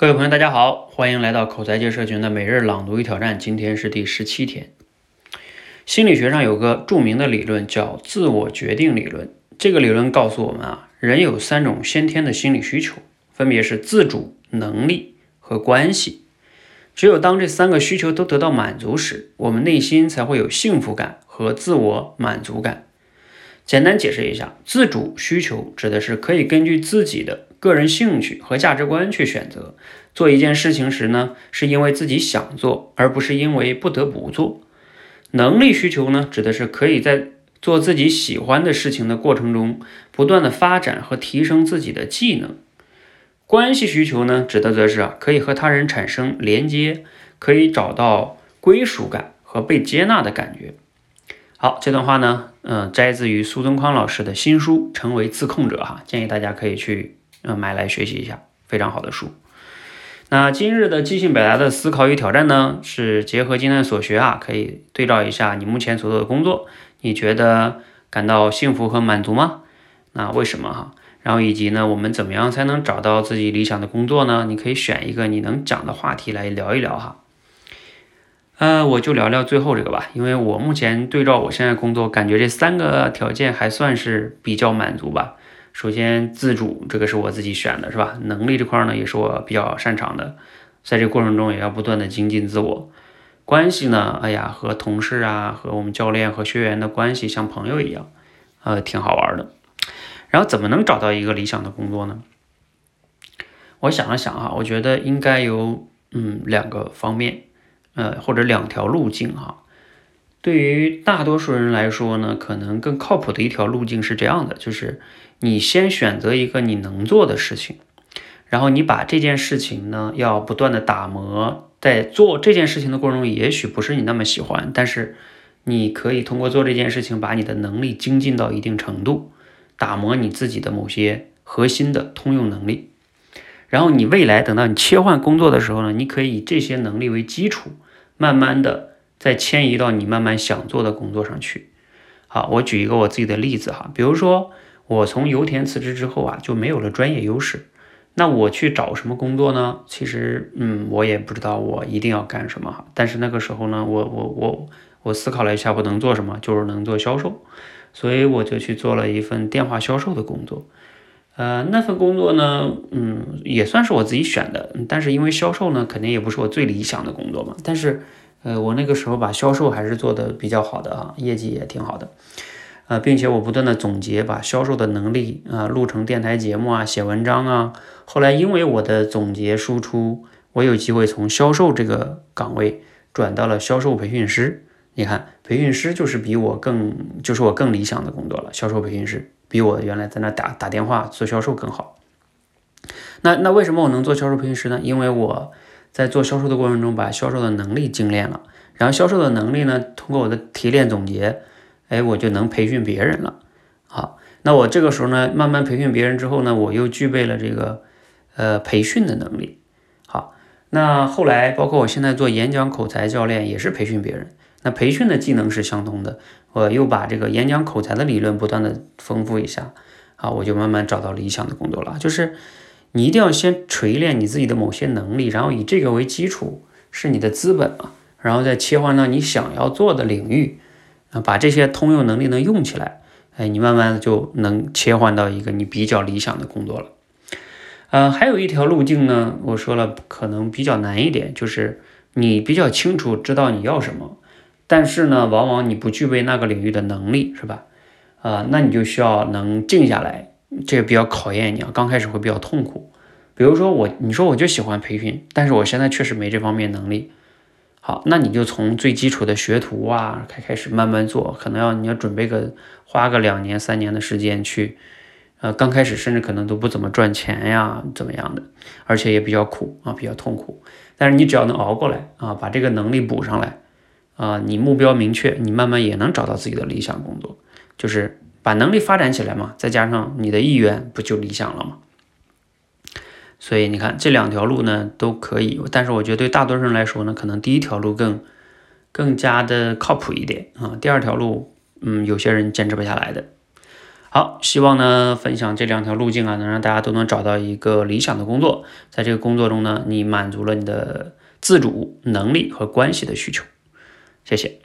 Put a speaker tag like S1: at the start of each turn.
S1: 各位朋友，大家好，欢迎来到口才界社群的每日朗读与挑战。今天是第十七天。心理学上有个著名的理论叫自我决定理论。这个理论告诉我们啊，人有三种先天的心理需求，分别是自主、能力和关系。只有当这三个需求都得到满足时，我们内心才会有幸福感和自我满足感。简单解释一下，自主需求指的是可以根据自己的个人兴趣和价值观去选择做一件事情时呢，是因为自己想做，而不是因为不得不做。能力需求呢，指的是可以在做自己喜欢的事情的过程中，不断的发展和提升自己的技能。关系需求呢，指的则是啊，可以和他人产生连接，可以找到归属感和被接纳的感觉。好，这段话呢，嗯，摘自于苏东康老师的新书《成为自控者》哈，建议大家可以去嗯买来学习一下，非常好的书。那今日的即兴表达的思考与挑战呢，是结合今天的所学啊，可以对照一下你目前所做的工作，你觉得感到幸福和满足吗？那为什么哈？然后以及呢，我们怎么样才能找到自己理想的工作呢？你可以选一个你能讲的话题来聊一聊哈。呃，我就聊聊最后这个吧，因为我目前对照我现在工作，感觉这三个条件还算是比较满足吧。首先，自主这个是我自己选的，是吧？能力这块呢，也是我比较擅长的，在这过程中也要不断的精进自我。关系呢，哎呀，和同事啊，和我们教练和学员的关系像朋友一样，呃，挺好玩的。然后怎么能找到一个理想的工作呢？我想了想哈，我觉得应该有嗯两个方面。呃，或者两条路径哈。对于大多数人来说呢，可能更靠谱的一条路径是这样的，就是你先选择一个你能做的事情，然后你把这件事情呢要不断的打磨，在做这件事情的过程中，也许不是你那么喜欢，但是你可以通过做这件事情，把你的能力精进到一定程度，打磨你自己的某些核心的通用能力，然后你未来等到你切换工作的时候呢，你可以以这些能力为基础。慢慢的再迁移到你慢慢想做的工作上去。好，我举一个我自己的例子哈，比如说我从油田辞职之后啊，就没有了专业优势，那我去找什么工作呢？其实，嗯，我也不知道我一定要干什么哈。但是那个时候呢，我我我我思考了一下，我能做什么，就是能做销售，所以我就去做了一份电话销售的工作。呃，那份工作呢，嗯，也算是我自己选的，但是因为销售呢，肯定也不是我最理想的工作嘛。但是，呃，我那个时候把销售还是做的比较好的啊，业绩也挺好的，呃，并且我不断的总结，把销售的能力啊录成电台节目啊，写文章啊。后来因为我的总结输出，我有机会从销售这个岗位转到了销售培训师。你看，培训师就是比我更，就是我更理想的工作了，销售培训师。比我原来在那打打电话做销售更好。那那为什么我能做销售培训师呢？因为我在做销售的过程中，把销售的能力精炼了。然后销售的能力呢，通过我的提炼总结，哎，我就能培训别人了。好，那我这个时候呢，慢慢培训别人之后呢，我又具备了这个呃培训的能力。好，那后来包括我现在做演讲口才教练，也是培训别人。那培训的技能是相通的，我又把这个演讲口才的理论不断的丰富一下，啊，我就慢慢找到理想的工作了。就是你一定要先锤炼你自己的某些能力，然后以这个为基础，是你的资本嘛，然后再切换到你想要做的领域，啊，把这些通用能力能用起来，哎，你慢慢的就能切换到一个你比较理想的工作了。呃，还有一条路径呢，我说了可能比较难一点，就是你比较清楚知道你要什么。但是呢，往往你不具备那个领域的能力，是吧？啊，那你就需要能静下来，这个比较考验你啊。刚开始会比较痛苦。比如说我，你说我就喜欢培训，但是我现在确实没这方面能力。好，那你就从最基础的学徒啊开开始慢慢做，可能要你要准备个花个两年三年的时间去，呃，刚开始甚至可能都不怎么赚钱呀，怎么样的，而且也比较苦啊，比较痛苦。但是你只要能熬过来啊，把这个能力补上来。啊，你目标明确，你慢慢也能找到自己的理想工作，就是把能力发展起来嘛，再加上你的意愿，不就理想了吗？所以你看这两条路呢都可以，但是我觉得对大多数人来说呢，可能第一条路更更加的靠谱一点啊，第二条路，嗯，有些人坚持不下来的。好。希望呢分享这两条路径啊，能让大家都能找到一个理想的工作，在这个工作中呢，你满足了你的自主能力和关系的需求。谢谢。